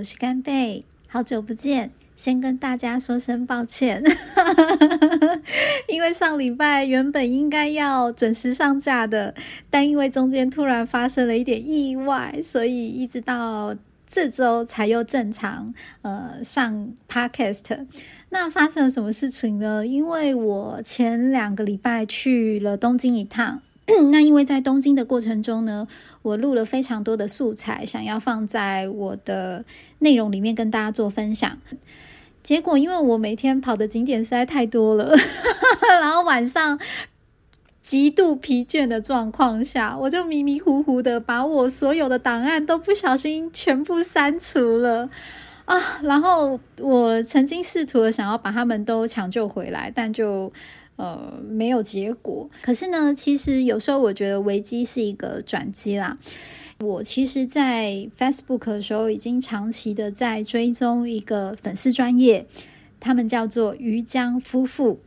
我是干贝，好久不见，先跟大家说声抱歉，因为上礼拜原本应该要准时上架的，但因为中间突然发生了一点意外，所以一直到这周才又正常呃上 podcast。那发生了什么事情呢？因为我前两个礼拜去了东京一趟。那因为在东京的过程中呢，我录了非常多的素材，想要放在我的内容里面跟大家做分享。结果因为我每天跑的景点实在太多了，然后晚上极度疲倦的状况下，我就迷迷糊糊的把我所有的档案都不小心全部删除了啊！然后我曾经试图的想要把他们都抢救回来，但就。呃，没有结果。可是呢，其实有时候我觉得危机是一个转机啦。我其实，在 Facebook 的时候，已经长期的在追踪一个粉丝专业，他们叫做于江夫妇。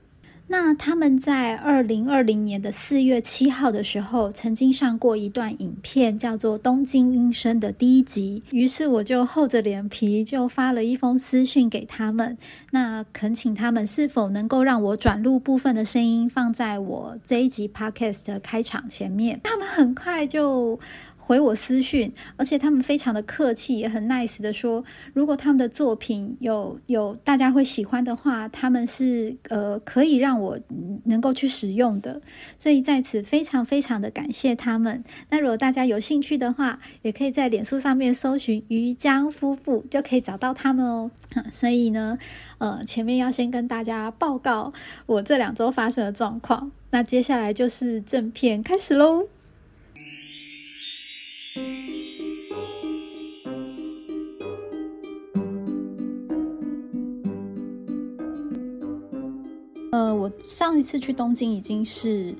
那他们在二零二零年的四月七号的时候，曾经上过一段影片，叫做《东京音声》的第一集。于是我就厚着脸皮就发了一封私讯给他们，那恳请他们是否能够让我转录部分的声音放在我这一集 Podcast 的开场前面。他们很快就。回我私讯，而且他们非常的客气，也很 nice 的说，如果他们的作品有有大家会喜欢的话，他们是呃可以让我能够去使用的，所以在此非常非常的感谢他们。那如果大家有兴趣的话，也可以在脸书上面搜寻于江夫妇，就可以找到他们哦。所以呢，呃，前面要先跟大家报告我这两周发生的状况，那接下来就是正片开始喽。我上一次去东京已经是。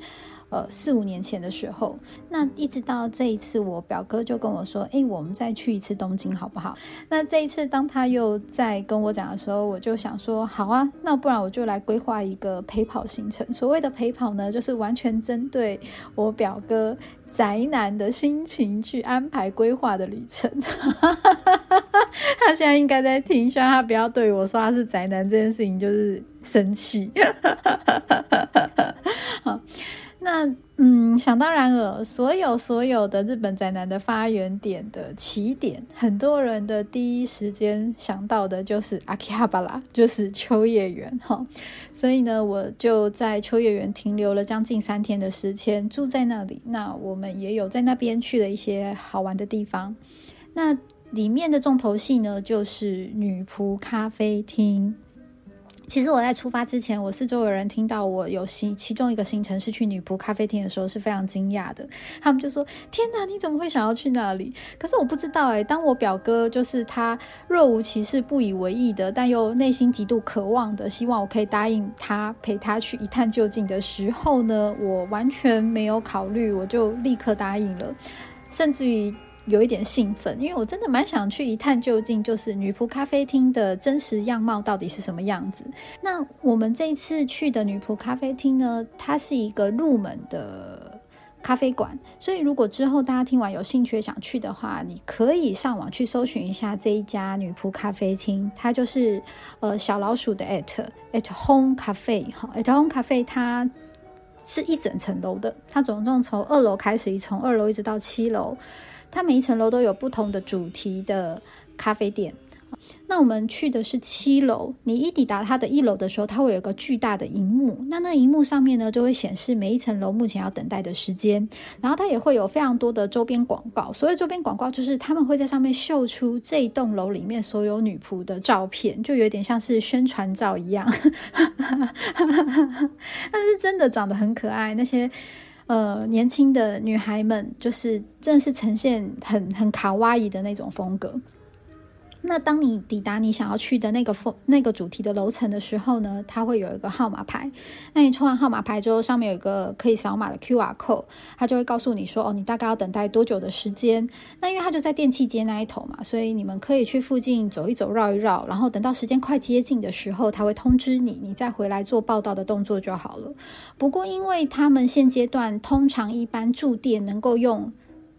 呃，四五年前的时候，那一直到这一次，我表哥就跟我说：“哎，我们再去一次东京好不好？”那这一次，当他又在跟我讲的时候，我就想说：“好啊，那不然我就来规划一个陪跑行程。所谓的陪跑呢，就是完全针对我表哥宅男的心情去安排规划的旅程。他现在应该在听，希望他不要对我说他是宅男这件事情就是生气。好。那嗯，想当然了，所有所有的日本宅男的发源点的起点，很多人的第一时间想到的就是阿基哈巴拉，就是秋叶原哈。所以呢，我就在秋叶原停留了将近三天的时间，住在那里。那我们也有在那边去了一些好玩的地方。那里面的重头戏呢，就是女仆咖啡厅。其实我在出发之前，我四周有人听到我有行其中一个行程是去女仆咖啡厅的时候，是非常惊讶的。他们就说：“天哪，你怎么会想要去那里？”可是我不知道哎。当我表哥就是他若无其事、不以为意的，但又内心极度渴望的，希望我可以答应他陪他去一探究竟的时候呢，我完全没有考虑，我就立刻答应了，甚至于。有一点兴奋，因为我真的蛮想去一探究竟，就是女仆咖啡厅的真实样貌到底是什么样子。那我们这一次去的女仆咖啡厅呢，它是一个入门的咖啡馆，所以如果之后大家听完有兴趣想去的话，你可以上网去搜寻一下这一家女仆咖啡厅，它就是呃小老鼠的 at at home cafe 哈，at home cafe 它是一整层楼的，它总共从二楼开始，从二楼一直到七楼。它每一层楼都有不同的主题的咖啡店。那我们去的是七楼，你一抵达它的一楼的时候，它会有个巨大的荧幕。那那荧幕上面呢，就会显示每一层楼目前要等待的时间。然后它也会有非常多的周边广告。所谓周边广告，就是他们会在上面秀出这一栋楼里面所有女仆的照片，就有点像是宣传照一样。但是真的长得很可爱，那些。呃，年轻的女孩们就是真的是呈现很很卡哇伊的那种风格。那当你抵达你想要去的那个风那个主题的楼层的时候呢，它会有一个号码牌。那你抽完号码牌之后，上面有一个可以扫码的 Q R code，它就会告诉你说，哦，你大概要等待多久的时间。那因为它就在电器街那一头嘛，所以你们可以去附近走一走、绕一绕，然后等到时间快接近的时候，它会通知你，你再回来做报道的动作就好了。不过，因为他们现阶段通常一般住店能够用。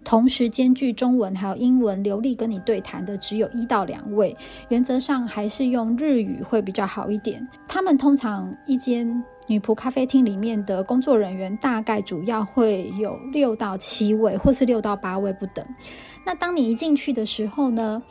同时兼具中文还有英文流利跟你对谈的，只有一到两位。原则上还是用日语会比较好一点。他们通常一间女仆咖啡厅里面的工作人员大概主要会有六到七位，或是六到八位不等。那当你一进去的时候呢？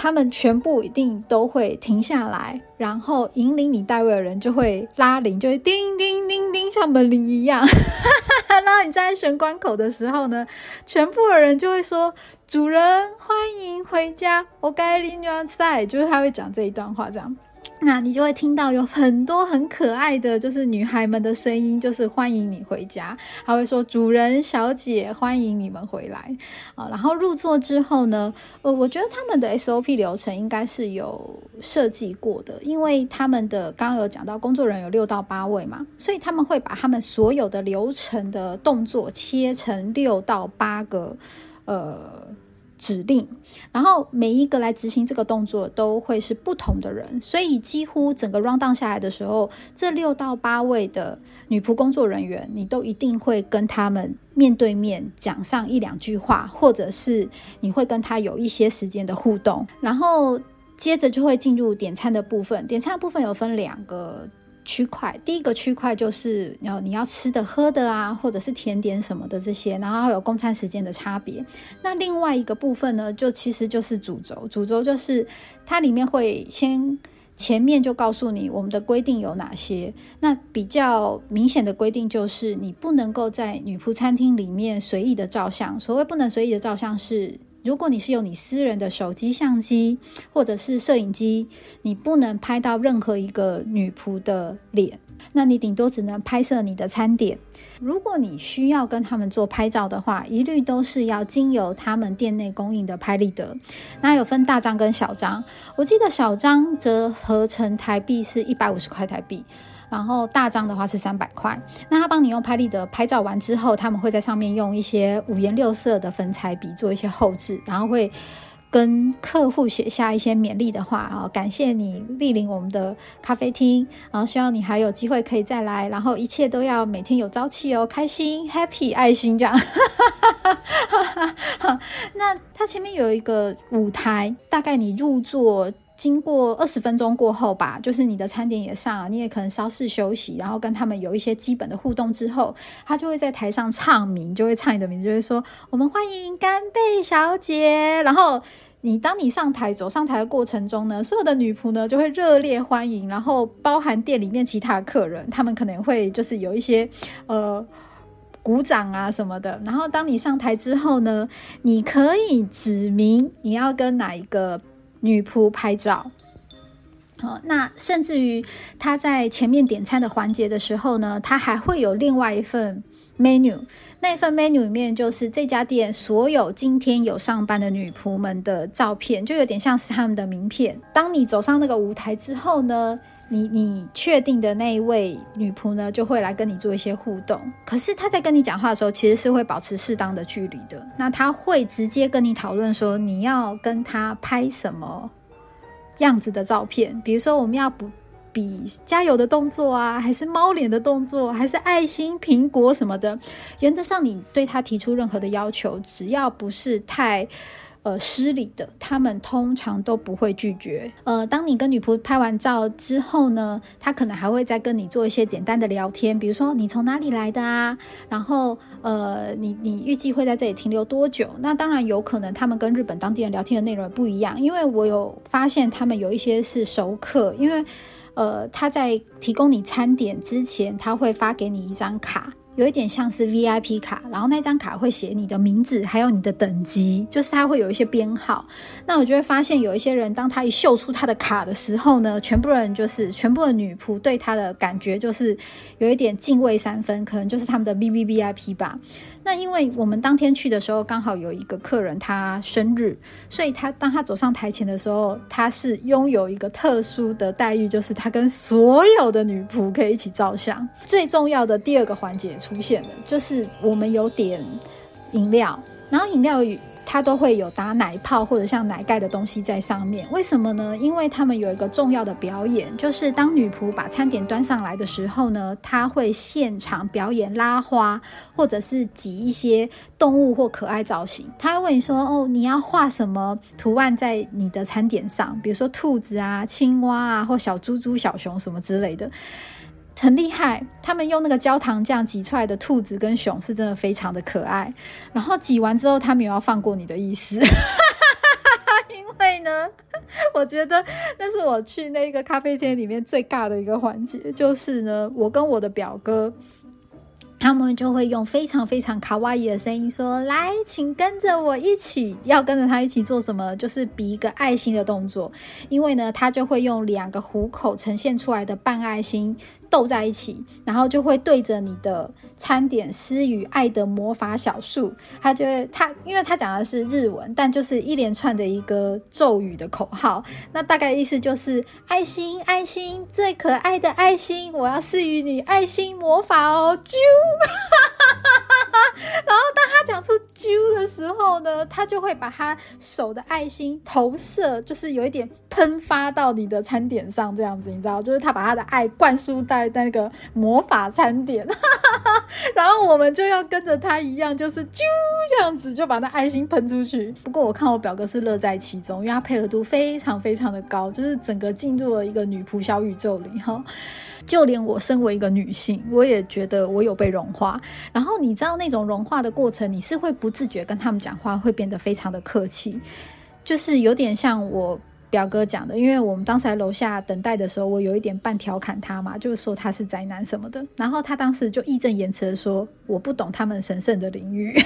他们全部一定都会停下来，然后引领你带位的人就会拉铃，就会叮叮叮叮，像门铃一样。然后你在玄关口的时候呢，全部的人就会说：“主人欢迎回家，我该领你在。”就是他会讲这一段话，这样。那你就会听到有很多很可爱的就是女孩们的声音，就是欢迎你回家。还会说主人、小姐欢迎你们回来啊。然后入座之后呢，呃，我觉得他们的 SOP 流程应该是有设计过的，因为他们的刚刚有讲到工作人员有六到八位嘛，所以他们会把他们所有的流程的动作切成六到八个呃。指令，然后每一个来执行这个动作都会是不同的人，所以几乎整个 round down 下来的时候，这六到八位的女仆工作人员，你都一定会跟他们面对面讲上一两句话，或者是你会跟他有一些时间的互动，然后接着就会进入点餐的部分。点餐的部分有分两个。区块第一个区块就是要你要吃的喝的啊，或者是甜点什么的这些，然后有供餐时间的差别。那另外一个部分呢，就其实就是主轴，主轴就是它里面会先前面就告诉你我们的规定有哪些。那比较明显的规定就是你不能够在女仆餐厅里面随意的照相。所谓不能随意的照相是。如果你是用你私人的手机相机或者是摄影机，你不能拍到任何一个女仆的脸，那你顶多只能拍摄你的餐点。如果你需要跟他们做拍照的话，一律都是要经由他们店内供应的拍立得。那有分大张跟小张，我记得小张折合成台币是一百五十块台币。然后大张的话是三百块，那他帮你用拍立得拍照完之后，他们会在上面用一些五颜六色的粉彩笔做一些后置，然后会跟客户写下一些勉励的话啊，感谢你莅临我们的咖啡厅，然后希望你还有机会可以再来，然后一切都要每天有朝气哦，开心，happy，爱心这样。那它前面有一个舞台，大概你入座。经过二十分钟过后吧，就是你的餐点也上了，你也可能稍事休息，然后跟他们有一些基本的互动之后，他就会在台上唱名，就会唱你的名字，就会说我们欢迎干贝小姐。然后你当你上台走上台的过程中呢，所有的女仆呢就会热烈欢迎，然后包含店里面其他客人，他们可能会就是有一些呃鼓掌啊什么的。然后当你上台之后呢，你可以指明你要跟哪一个。女仆拍照，好，那甚至于他在前面点餐的环节的时候呢，他还会有另外一份 menu，那份 menu 里面就是这家店所有今天有上班的女仆们的照片，就有点像是他们的名片。当你走上那个舞台之后呢？你你确定的那一位女仆呢，就会来跟你做一些互动。可是她在跟你讲话的时候，其实是会保持适当的距离的。那她会直接跟你讨论说，你要跟她拍什么样子的照片？比如说，我们要不比加油的动作啊，还是猫脸的动作，还是爱心、苹果什么的？原则上，你对她提出任何的要求，只要不是太。呃，失礼的，他们通常都不会拒绝。呃，当你跟女仆拍完照之后呢，他可能还会再跟你做一些简单的聊天，比如说你从哪里来的啊，然后呃，你你预计会在这里停留多久？那当然有可能他们跟日本当地人聊天的内容不一样，因为我有发现他们有一些是熟客，因为呃，他在提供你餐点之前，他会发给你一张卡。有一点像是 VIP 卡，然后那张卡会写你的名字，还有你的等级，就是它会有一些编号。那我就会发现有一些人，当他一秀出他的卡的时候呢，全部人就是全部的女仆对他的感觉就是有一点敬畏三分，可能就是他们的 V V V I P 吧。那因为我们当天去的时候刚好有一个客人他生日，所以他当他走上台前的时候，他是拥有一个特殊的待遇，就是他跟所有的女仆可以一起照相。最重要的第二个环节。出现的就是我们有点饮料，然后饮料它都会有打奶泡或者像奶盖的东西在上面。为什么呢？因为他们有一个重要的表演，就是当女仆把餐点端上来的时候呢，她会现场表演拉花，或者是挤一些动物或可爱造型。他会问你说：“哦，你要画什么图案在你的餐点上？比如说兔子啊、青蛙啊，或小猪猪、小熊什么之类的。”很厉害，他们用那个焦糖酱挤出来的兔子跟熊是真的非常的可爱。然后挤完之后，他没有要放过你的意思，因为呢，我觉得那是我去那个咖啡店里面最尬的一个环节，就是呢，我跟我的表哥。他们就会用非常非常卡哇伊的声音说：“来，请跟着我一起，要跟着他一起做什么？就是比一个爱心的动作。因为呢，他就会用两个虎口呈现出来的半爱心。”斗在一起，然后就会对着你的餐点施予爱的魔法小树。他就会他，因为他讲的是日文，但就是一连串的一个咒语的口号。那大概意思就是爱心，爱心，最可爱的爱心，我要施予你爱心魔法哦，啾！然后当他讲出“啾”的时候呢，他就会把他手的爱心投射，就是有一点喷发到你的餐点上，这样子，你知道，就是他把他的爱灌输在那个魔法餐点，然后我们就要跟着他一样，就是“啾”这样子，就把那爱心喷出去。不过我看我表哥是乐在其中，因为他配合度非常非常的高，就是整个进入了一个女仆小宇宙里哈。就连我身为一个女性，我也觉得我有被融化。然后你知道那种融化的过程，你是会不自觉跟他们讲话，会变得非常的客气，就是有点像我。表哥讲的，因为我们当时在楼下等待的时候，我有一点半调侃他嘛，就是说他是宅男什么的。然后他当时就义正言辞的说：“我不懂他们神圣的领域。”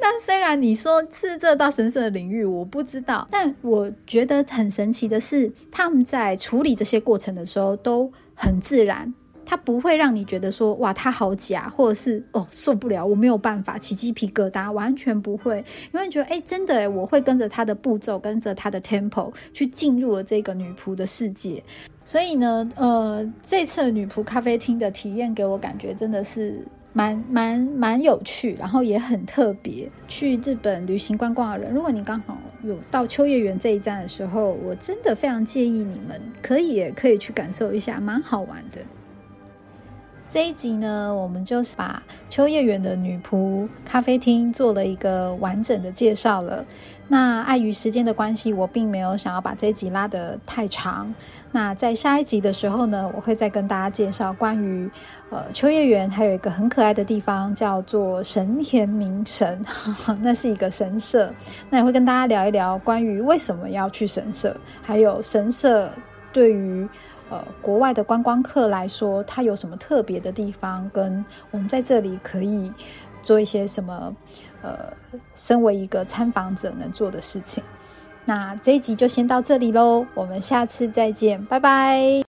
那虽然你说是这到神圣的领域，我不知道，但我觉得很神奇的是，他们在处理这些过程的时候都很自然。它不会让你觉得说哇，它好假，或者是哦受不了，我没有办法起鸡皮疙瘩，完全不会，因为觉得哎，真的，我会跟着它的步骤，跟着它的 tempo 去进入了这个女仆的世界。所以呢，呃，这次女仆咖啡厅的体验给我感觉真的是蛮蛮蛮有趣，然后也很特别。去日本旅行观光的人，如果你刚好有到秋叶原这一站的时候，我真的非常建议你们可以可以去感受一下，蛮好玩的。这一集呢，我们就是把秋叶原的女仆咖啡厅做了一个完整的介绍了。那碍于时间的关系，我并没有想要把这一集拉得太长。那在下一集的时候呢，我会再跟大家介绍关于呃秋叶原还有一个很可爱的地方，叫做神田明神，那是一个神社。那也会跟大家聊一聊关于为什么要去神社，还有神社对于。呃，国外的观光客来说，它有什么特别的地方？跟我们在这里可以做一些什么？呃，身为一个参访者能做的事情。那这一集就先到这里喽，我们下次再见，拜拜。